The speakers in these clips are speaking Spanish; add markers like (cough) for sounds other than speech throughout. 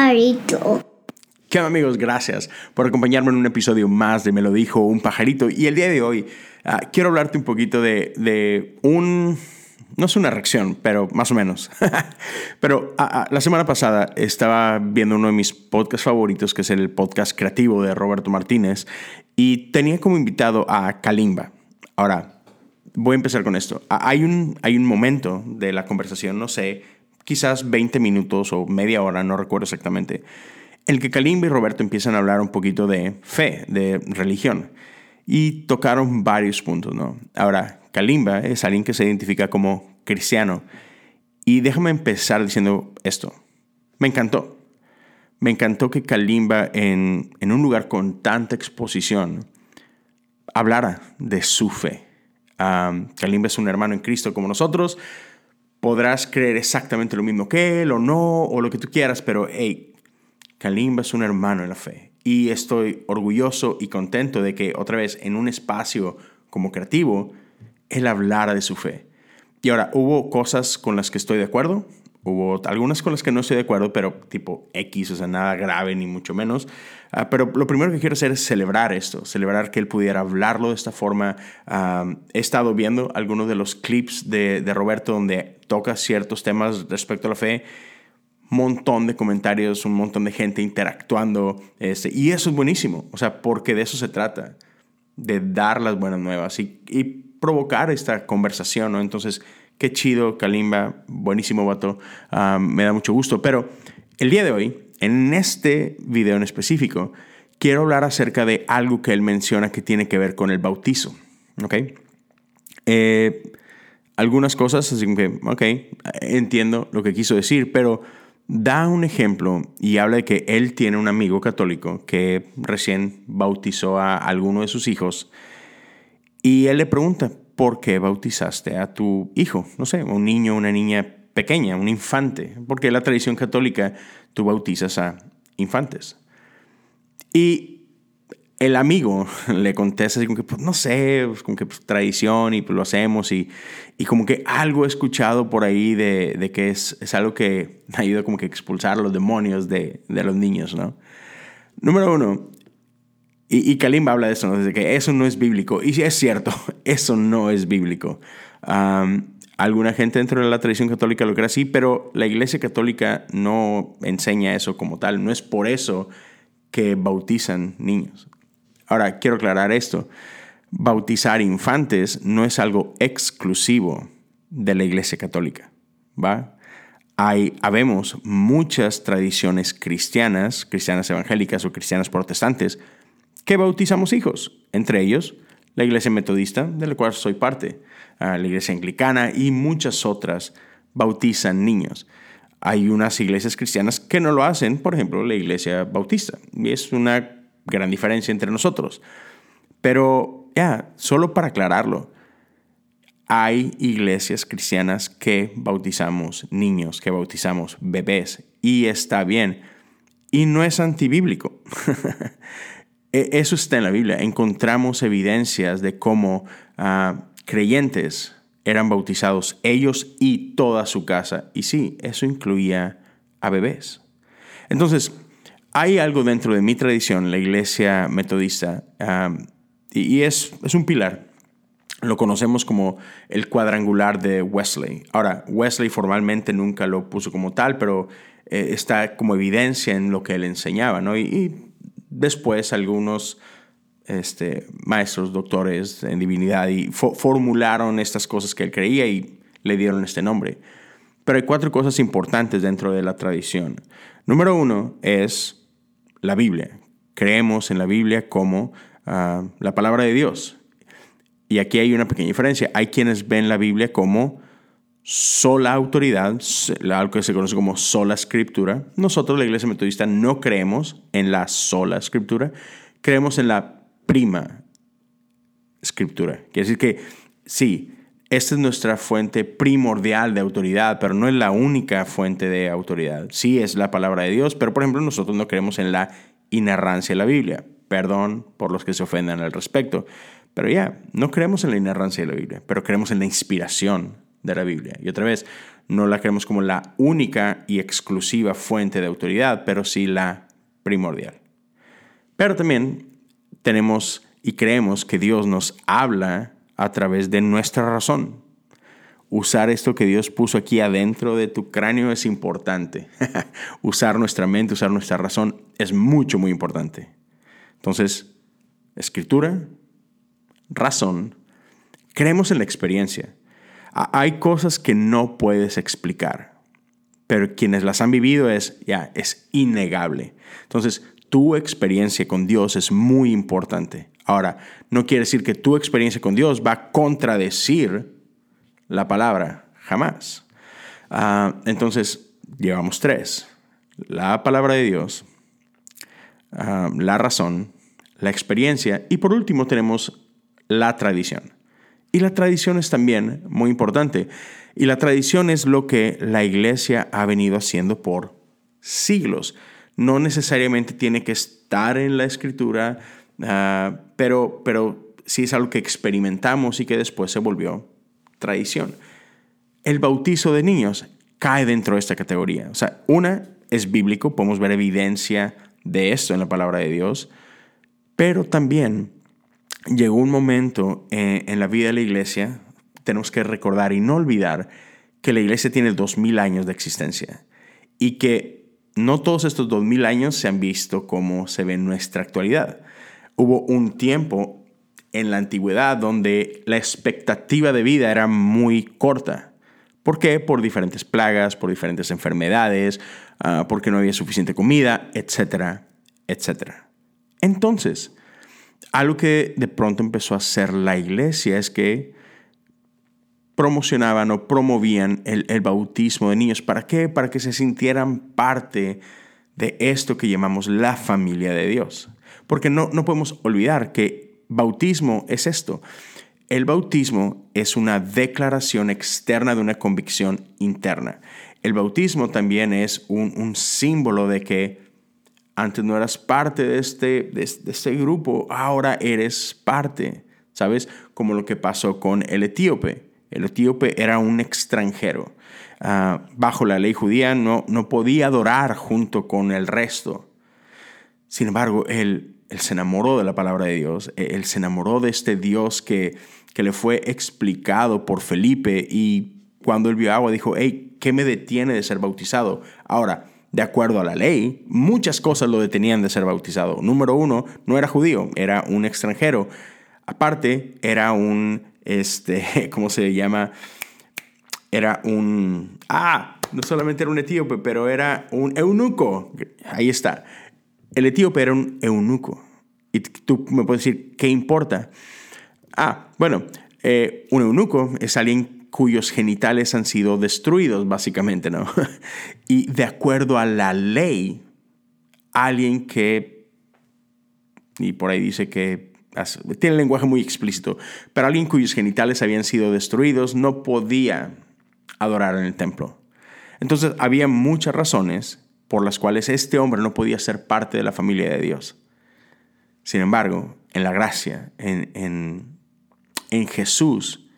pajarito. ¿Qué onda amigos? Gracias por acompañarme en un episodio más de Me lo dijo un pajarito. Y el día de hoy ah, quiero hablarte un poquito de, de, un... No es una reacción, pero más o menos. (laughs) pero ah, ah, la semana pasada estaba viendo uno de mis podcasts favoritos, que es el podcast creativo de Roberto Martínez, y tenía como invitado a Kalimba. Ahora, voy a empezar con esto. Hay un, hay un momento de la conversación, no sé, quizás 20 minutos o media hora, no recuerdo exactamente el que Kalimba y Roberto empiezan a hablar un poquito de fe, de religión, y tocaron varios puntos, ¿no? Ahora, Kalimba es alguien que se identifica como cristiano, y déjame empezar diciendo esto. Me encantó. Me encantó que Kalimba, en, en un lugar con tanta exposición, hablara de su fe. Kalimba es un hermano en Cristo como nosotros. Podrás creer exactamente lo mismo que él o no, o lo que tú quieras, pero hey, Kalimba es un hermano en la fe y estoy orgulloso y contento de que otra vez en un espacio como creativo, él hablara de su fe. Y ahora, hubo cosas con las que estoy de acuerdo, hubo algunas con las que no estoy de acuerdo, pero tipo X, o sea, nada grave ni mucho menos. Ah, pero lo primero que quiero hacer es celebrar esto, celebrar que él pudiera hablarlo de esta forma. Ah, he estado viendo algunos de los clips de, de Roberto donde toca ciertos temas respecto a la fe montón de comentarios, un montón de gente interactuando, este, y eso es buenísimo, o sea, porque de eso se trata, de dar las buenas nuevas y, provocar esta conversación, ¿no? Entonces, qué chido, Kalimba, buenísimo vato, me da mucho gusto, pero el día de hoy, en este video en específico, quiero hablar acerca de algo que él menciona que tiene que ver con el bautizo, ¿ok? Eh, algunas cosas, así que, ok, entiendo lo que quiso decir, pero da un ejemplo y habla de que él tiene un amigo católico que recién bautizó a alguno de sus hijos y él le pregunta, ¿por qué bautizaste a tu hijo? No sé, un niño, una niña pequeña, un infante, porque la tradición católica tú bautizas a infantes. Y el amigo (laughs) le contesta así como que, pues, no sé, pues, como que pues, tradición y pues lo hacemos y, y, como que algo he escuchado por ahí de, de que es, es, algo que (laughs) ayuda como que a expulsar los demonios de, de los niños, ¿no? Número uno, y, y Kalimba habla de eso, ¿no? De que eso no es bíblico. Y es cierto, (laughs) eso no es bíblico. alguna gente dentro de la tradición católica lo cree así, pero la iglesia católica no enseña eso como tal. No es por eso que bautizan niños. Ahora, quiero aclarar esto. Bautizar infantes no es algo exclusivo de la Iglesia Católica. Hay, habemos muchas tradiciones cristianas, cristianas evangélicas o cristianas protestantes, que bautizamos hijos, entre ellos la Iglesia Metodista, de la cual soy parte, la Iglesia Anglicana y muchas otras bautizan niños. Hay unas iglesias cristianas que no lo hacen, por ejemplo, la Iglesia Bautista, y es una gran diferencia entre nosotros. Pero ya, solo para aclararlo, hay iglesias cristianas que bautizamos niños, que bautizamos bebés, y está bien. Y no es antibíblico. (laughs) E, eso está en la Biblia. Encontramos evidencias de cómo ah, creyentes eran bautizados, ellos y toda su casa. Y sí, eso incluía a bebés. Entonces, hay algo dentro de mi tradición, la iglesia metodista, y es, es un pilar. Lo conocemos como el cuadrangular de Wesley. Ahora, Wesley formalmente nunca lo puso como tal, pero eh, está como evidencia en lo que él enseñaba, ¿no? Y, después algunos este, maestros, doctores en divinidad, y formularon estas cosas que él creía y le dieron este nombre. Pero hay cuatro cosas importantes dentro de la tradición. Número uno es la Biblia. Creemos en la Biblia como ah, la palabra de Dios. Y aquí hay una pequeña diferencia. Hay quienes ven la Biblia como sola autoridad, algo que se conoce como sola escritura. Nosotros, la Iglesia Metodista, no creemos en la sola escritura, creemos en la prima escritura. Quiere decir que sí, esta es nuestra fuente primordial de autoridad, pero no es la única fuente de autoridad. Sí es la palabra de Dios, pero por ejemplo nosotros no creemos en la inerrancia de la Biblia. Perdón por los que se ofendan al respecto. Pero ya, no creemos en la inerrancia de la Biblia, pero creemos en la inspiración de la Biblia. Y otra vez, no la creemos como la única y exclusiva fuente de autoridad, pero sí la primordial. Pero también tenemos y creemos que Dios nos habla a través de nuestra razón. Usar esto que Dios puso aquí adentro de tu cráneo es importante. (laughs) usar nuestra mente, usar nuestra razón es mucho, muy importante. Entonces, escritura, razón, creemos en la experiencia. Hay cosas que no puedes explicar, pero quienes las han vivido es, ya, es innegable. Entonces, tu experiencia con Dios es muy importante. Ahora, no quiere decir que tu experiencia con Dios va a contradecir la palabra, jamás. Ah, entonces, llevamos tres. La palabra de Dios, ah, la razón, la experiencia y por último tenemos la tradición. Y la tradición es también muy importante. Y la tradición es lo que la iglesia ha venido haciendo por siglos no necesariamente tiene que estar en la escritura, ah, pero, pero sí es algo que experimentamos y que después se volvió tradición. El bautizo de niños cae dentro de esta categoría. O sea, una es bíblico, podemos ver evidencia de esto en la palabra de Dios, pero también llegó un momento en, en la vida de la iglesia, tenemos que recordar y no olvidar que la iglesia tiene dos mil años de existencia y que no todos estos dos mil años se han visto como se ve en nuestra actualidad. Hubo un tiempo en la antigüedad donde la expectativa de vida era muy corta. ¿Por qué? Por diferentes plagas, por diferentes enfermedades, ah, porque no había suficiente comida, etcétera, etcétera. Entonces, algo que de pronto empezó a hacer la iglesia es que promocionaban o promovían el, bautismo de niños. ¿Para qué? Para que se sintieran parte de esto que llamamos la familia de Dios. Porque no, no podemos olvidar que bautismo es esto. El bautismo es una declaración externa de una convicción interna. El bautismo también es un, símbolo de que antes no eras parte de este, de este grupo, ahora eres parte, ¿sabes? Como lo que pasó con el etíope. El etíope era un extranjero. Ah, bajo la ley judía no, no podía adorar junto con el resto. Sin embargo, él, él, se enamoró de la palabra de Dios, e, él se enamoró de este Dios que, que le fue explicado por Felipe y cuando él vio agua dijo, hey, ¿qué me detiene de ser bautizado? Ahora, de acuerdo a la ley, muchas cosas lo detenían de ser bautizado. Número uno, no era judío, era un extranjero. Aparte, era un este, (laughs) ¿cómo se llama? Era un, ah, no solamente era un etíope, pero era un eunuco. Ahí está. El etíope era un eunuco. Y tú me puedes decir, ¿qué importa? Ah, bueno, eh, un eunuco es alguien cuyos genitales han sido destruidos, básicamente, ¿no? (laughs) y de acuerdo a la ley, alguien que, y por ahí dice que tiene lenguaje muy explícito, pero alguien cuyos genitales habían sido destruidos no podía adorar en el templo. Entonces había muchas razones por las cuales este hombre no podía ser parte de la familia de Dios. Sin embargo, en la gracia, en, en, en Jesús,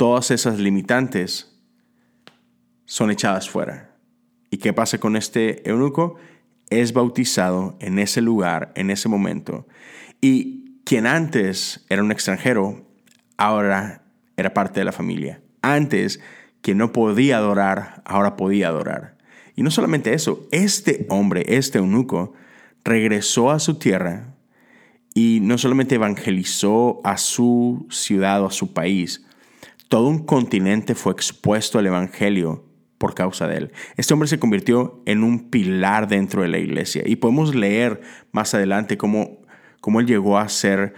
todas esas limitantes son echadas fuera. ¿Y qué pasa con este eunuco? Es bautizado en ese lugar, en ese momento. Y quien antes era un extranjero, ahora era parte de la familia. Antes, quien no podía adorar, ahora podía adorar. Y no solamente eso, este hombre, este eunuco, regresó a su tierra y no solamente evangelizó a su ciudad o a su país, todo un continente fue expuesto al Evangelio por causa de él. Este hombre se convirtió en un pilar dentro de la iglesia y podemos leer más adelante cómo cómo él llegó a ser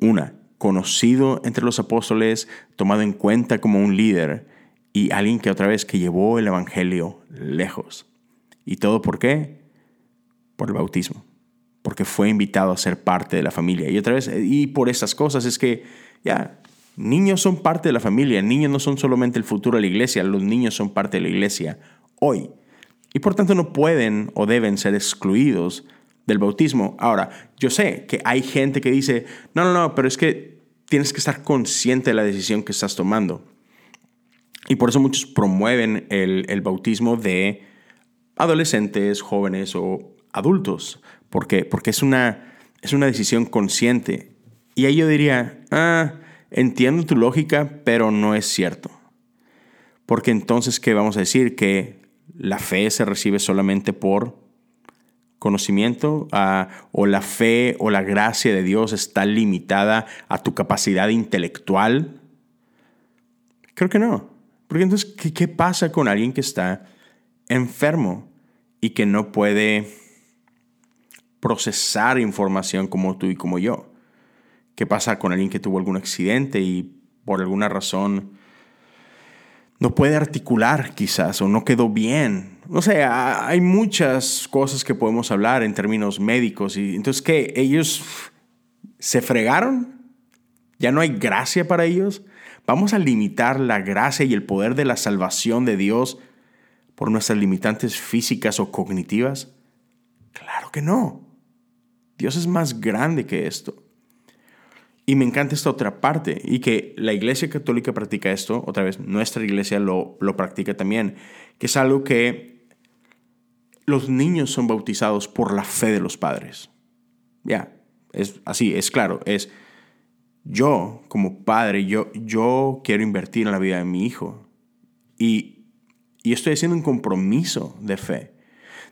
una, conocido entre los apóstoles, tomado en cuenta como un líder y alguien que otra vez que llevó el Evangelio lejos. ¿Y todo por qué? Por el bautismo, porque fue invitado a ser parte de la familia. Y otra vez, y por esas cosas es que ya, niños son parte de la familia, niños no son solamente el futuro de la iglesia, los niños son parte de la iglesia hoy. Y por tanto no pueden o deben ser excluidos del bautismo. Ahora, yo sé que hay gente que dice, no, no, no, pero es que tienes que estar consciente de la decisión que estás tomando. Y por eso muchos promueven el, bautismo de adolescentes, jóvenes o adultos, porque, porque es, una, es una decisión consciente. Y ahí yo diría, ah, entiendo tu lógica, pero no es cierto. Porque entonces, ¿qué vamos a decir? Que la fe se recibe solamente por conocimiento ah, o la fe o la gracia de Dios está limitada a tu capacidad intelectual? Creo que no. Porque entonces, ¿qué, pasa con alguien que está enfermo y que no puede procesar información como tú y como yo? ¿Qué pasa con alguien que tuvo algún accidente y por alguna razón no puede articular quizás o no quedó bien? No sé, hay muchas cosas que podemos hablar en términos médicos. Y entonces, ¿qué? ¿Ellos se fregaron? ¿Ya no hay gracia para ellos? ¿Vamos a limitar la gracia y el poder de la salvación de Dios por nuestras limitantes físicas o cognitivas? Claro que no. Dios es más grande que esto. Y me encanta esta otra parte y que la Iglesia Católica practica esto, otra vez, nuestra Iglesia lo, lo practica también, que es algo que los niños son bautizados por la fe de los padres. Ya, es así, es claro, es yo como padre, yo, yo quiero invertir en la vida de mi hijo. Y, y estoy haciendo un compromiso de fe,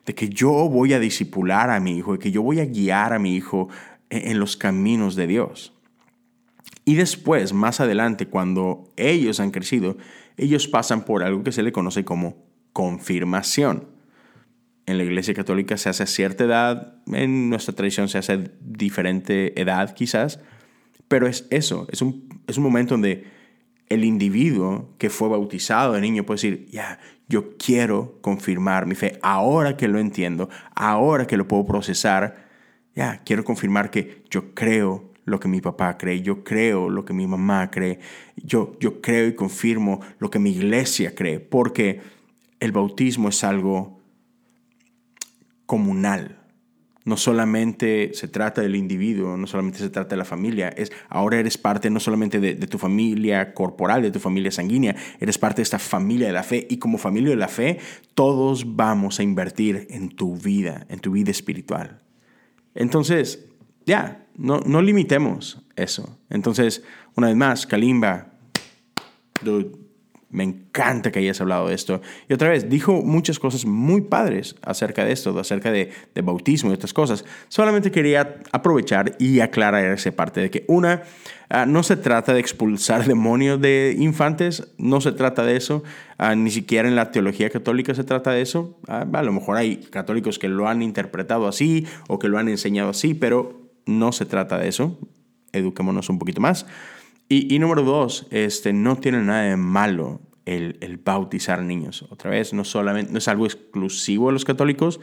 de que yo voy a disipular a mi hijo, de que yo voy a guiar a mi hijo en, en los caminos de Dios. Y después, más adelante, cuando ellos han crecido, ellos pasan por algo que se le conoce como confirmación. En la Iglesia Católica se hace a cierta edad, en nuestra tradición se hace a diferente edad quizás, pero es eso, es un, es un momento donde el individuo que fue bautizado de niño puede decir, ya, yo quiero confirmar mi fe, ahora que lo entiendo, ahora que lo puedo procesar, ya, quiero confirmar que yo creo lo que mi papá cree, yo creo lo que mi mamá cree, yo, yo creo y confirmo lo que mi iglesia cree, porque el bautismo es algo comunal, no solamente se trata del individuo, no solamente se trata de la familia, es ahora eres parte no solamente de, tu familia corporal, de tu familia sanguínea, eres parte de esta familia de la fe y como familia de la fe todos vamos a invertir en tu vida, en tu vida espiritual. Entonces, ya, no, no limitemos eso. Entonces, una vez más, Kalimba, me encanta que hayas hablado de esto. Y otra vez, dijo muchas cosas muy padres acerca de esto, acerca de, bautismo y otras cosas. Solamente quería aprovechar y aclarar esa parte de que una, ah, no se trata de expulsar demonios de infantes, no se trata de eso, ah, ni siquiera en la teología católica se trata de eso. Ah, a lo mejor hay católicos que lo han interpretado así o que lo han enseñado así, pero no se trata de eso. Eduquémonos un poquito más. Y, número dos, este, no tiene nada de malo el, bautizar niños. Otra vez, no, solamente, no es algo exclusivo de los católicos,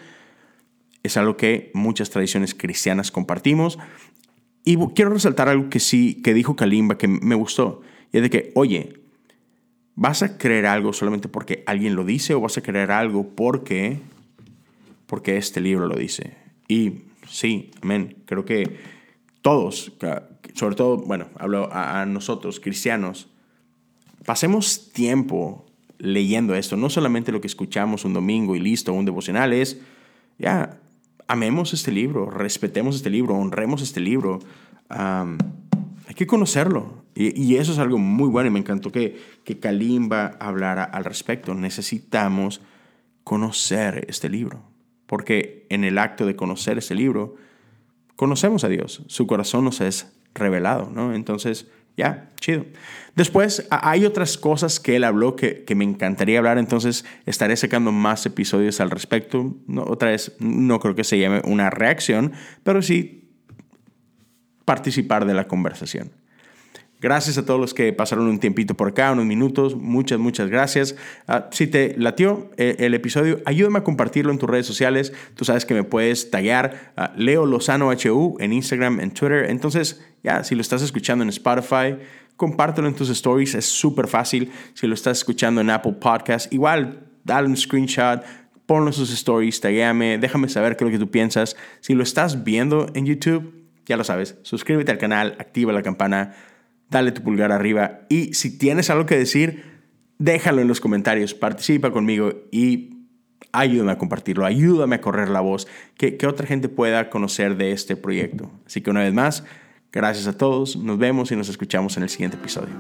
es algo que muchas tradiciones cristianas compartimos. Y quiero resaltar algo que sí, que dijo Kalimba, que me gustó, y es de que, oye, ¿vas a creer algo solamente porque alguien lo dice o vas a creer algo porque, porque este libro lo dice? Y sí, amén, creo que todos, sobre todo, bueno, hablo a, nosotros, cristianos, pasemos tiempo leyendo esto, no solamente lo que escuchamos un domingo y listo, un devocional, es, ya, amemos este libro, respetemos este libro, honremos este libro, hay que conocerlo. Y, eso es algo muy bueno y me encantó que, que Kalimba hablara al respecto. Necesitamos conocer este libro, porque en el acto de conocer este libro, conocemos a Dios, su corazón nos es revelado, ¿no? Entonces, ya, chido. Después, hay otras cosas que él habló que, que, me encantaría hablar, entonces estaré sacando más episodios al respecto. No, otra vez, no creo que se llame una reacción, pero sí participar de la conversación. Gracias a todos los que pasaron un tiempito por acá, unos minutos. Muchas, muchas gracias. Ah, si te latió eh, el episodio, ayúdame a compartirlo en tus redes sociales. Tú sabes que me puedes taggear a Leo Lozano HU en Instagram, en Twitter. Entonces, ya, si lo estás escuchando en Spotify, compártelo en tus stories. Es súper fácil. Si lo estás escuchando en Apple Podcast, igual, dale un screenshot ponlo en sus stories, taguéame, déjame saber qué es lo que tú piensas. Si lo estás viendo en YouTube, ya lo sabes, suscríbete al canal, activa la campana dale tu pulgar arriba y si tienes algo que decir, déjalo en los comentarios, participa conmigo y ayúdame a compartirlo, ayúdame a correr la voz, que, que otra gente pueda conocer de este proyecto. Así que una vez más, gracias a todos, nos vemos y nos escuchamos en el siguiente episodio.